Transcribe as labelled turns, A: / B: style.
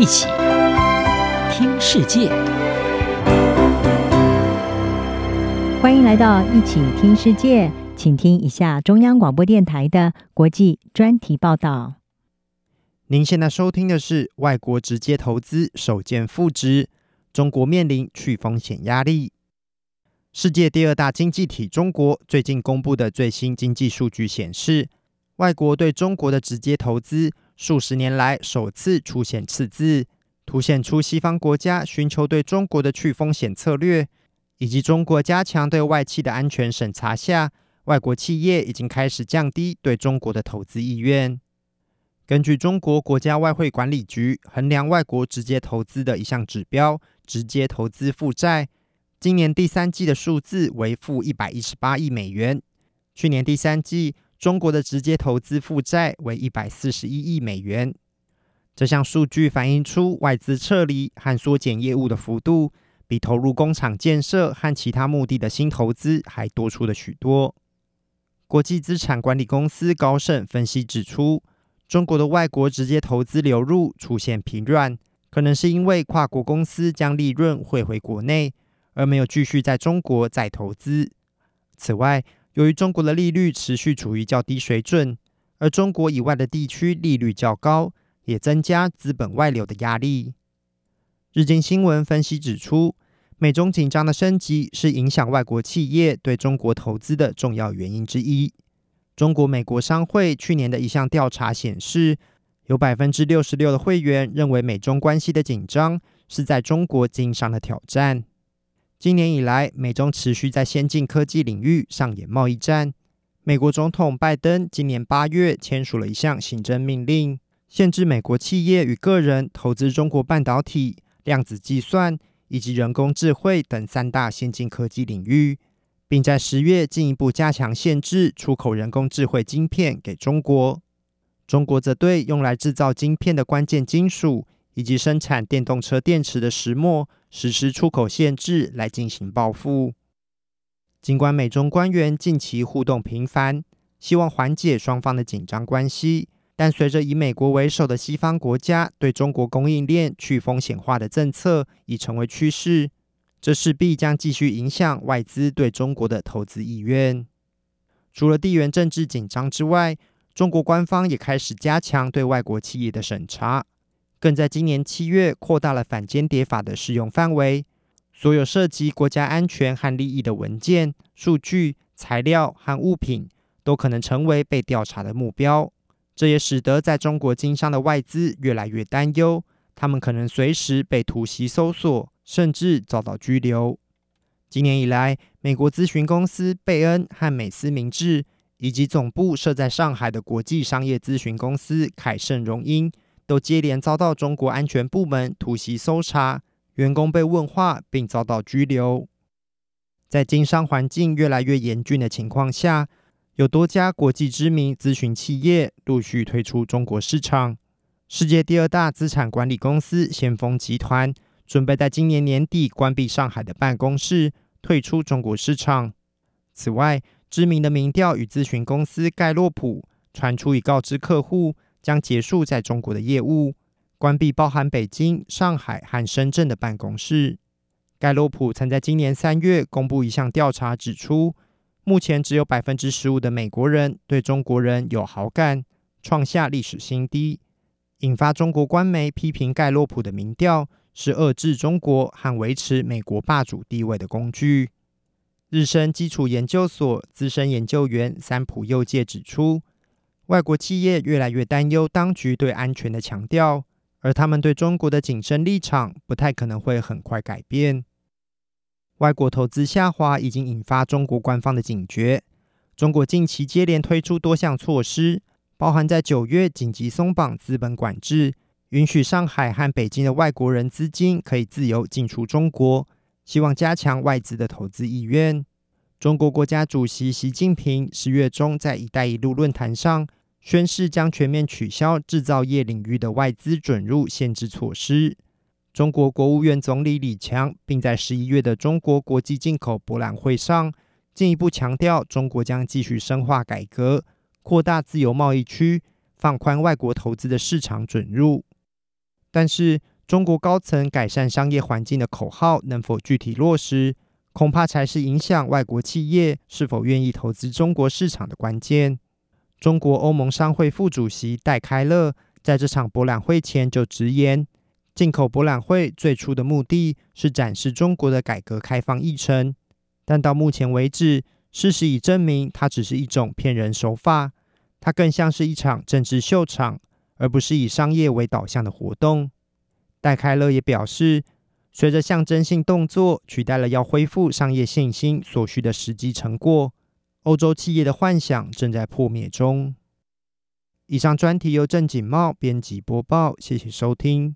A: 一起听世界，
B: 欢迎来到一起听世界，请听一下中央广播电台的国际专题报道。
C: 您现在收听的是外国直接投资首见负值，中国面临去风险压力。世界第二大经济体中国最近公布的最新经济数据显示，外国对中国的直接投资数十年来首次出现赤字，凸显出西方国家寻求对中国的去风险策略，以及中国加强对外企的安全审查下，外国企业已经开始降低对中国的投资意愿。根据中国国家外汇管理局衡量外国直接投资的一项指标——直接投资负债，今年第三季的数字为负一百一十八亿美元，去年第三季。中国的直接投资负债为一百四十一亿美元。这项数据反映出外资撤离和缩减业务的幅度，比投入工厂建设和其他目的的新投资还多出了许多。国际资产管理公司高盛分析指出，中国的外国直接投资流入出现疲软，可能是因为跨国公司将利润汇回国内，而没有继续在中国再投资。此外，由于中国的利率持续处于较低水准，而中国以外的地区利率较高，也增加资本外流的压力。日经新闻分析指出，美中紧张的升级是影响外国企业对中国投资的重要原因之一。中国美国商会去年的一项调查显示，有百分之六十六的会员认为美中关系的紧张是在中国经商的挑战。今年以来，美中持续在先进科技领域上演贸易战。美国总统拜登今年八月签署了一项行政命令，限制美国企业与个人投资中国半导体、量子计算以及人工智慧等三大先进科技领域，并在十月进一步加强限制出口人工智慧晶片给中国。中国则对用来制造晶片的关键金属以及生产电动车电池的石墨，实施出口限制来进行报复。尽管美中官员近期互动频繁，希望缓解双方的紧张关系，但随着以美国为首的西方国家对中国供应链去风险化的政策已成为趋势，这势必将继续影响外资对中国的投资意愿。除了地缘政治紧张之外，中国官方也开始加强对外国企业的审查。更在今年七月扩大了反间谍法的适用范围，所有涉及国家安全和利益的文件、数据、材料和物品都可能成为被调查的目标。这也使得在中国经商的外资越来越担忧，他们可能随时被突袭搜索，甚至遭到拘留。今年以来，美国咨询公司贝恩和美思明治，以及总部设在上海的国际商业咨询公司凯盛荣英。都接连遭到中国安全部门突袭搜查，员工被问话并遭到拘留。在经商环境越来越严峻的情况下，有多家国际知名咨询企业陆续退出中国市场。世界第二大资产管理公司先锋集团准备在今年年底关闭上海的办公室，退出中国市场。此外，知名的民调与咨询公司盖洛普传出已告知客户。将结束在中国的业务，关闭包含北京、上海和深圳的办公室。盖洛普曾在今年三月公布一项调查，指出目前只有百分之十五的美国人对中国人有好感，创下历史新低，引发中国官媒批评盖洛普的民调是遏制中国和维持美国霸主地位的工具。日升基础研究所资深研究员三浦佑介指出。外国企业越来越担忧当局对安全的强调，而他们对中国的谨慎立场不太可能会很快改变。外国投资下滑已经引发中国官方的警觉。中国近期接连推出多项措施，包含在九月紧急松绑资本管制，允许上海和北京的外国人资金可以自由进出中国，希望加强外资的投资意愿。中国国家主席习近平十月中在“一带一路”论坛上。宣誓将全面取消制造业领域的外资准入限制措施。中国国务院总理李强并在十一月的中国国际进口博览会上进一步强调，中国将继续深化改革，扩大自由贸易区，放宽外国投资的市场准入。但是，中国高层改善商业环境的口号能否具体落实，恐怕才是影响外国企业是否愿意投资中国市场的关键。中国欧盟商会副主席戴开乐在这场博览会前就直言，进口博览会最初的目的是展示中国的改革开放议程，但到目前为止，事实已证明它只是一种骗人手法，它更像是一场政治秀场，而不是以商业为导向的活动。戴开乐也表示，随着象征性动作取代了要恢复商业信心所需的实际成果，欧洲企业的幻想正在破灭中。以上专题由郑锦茂编辑播报，谢谢收听。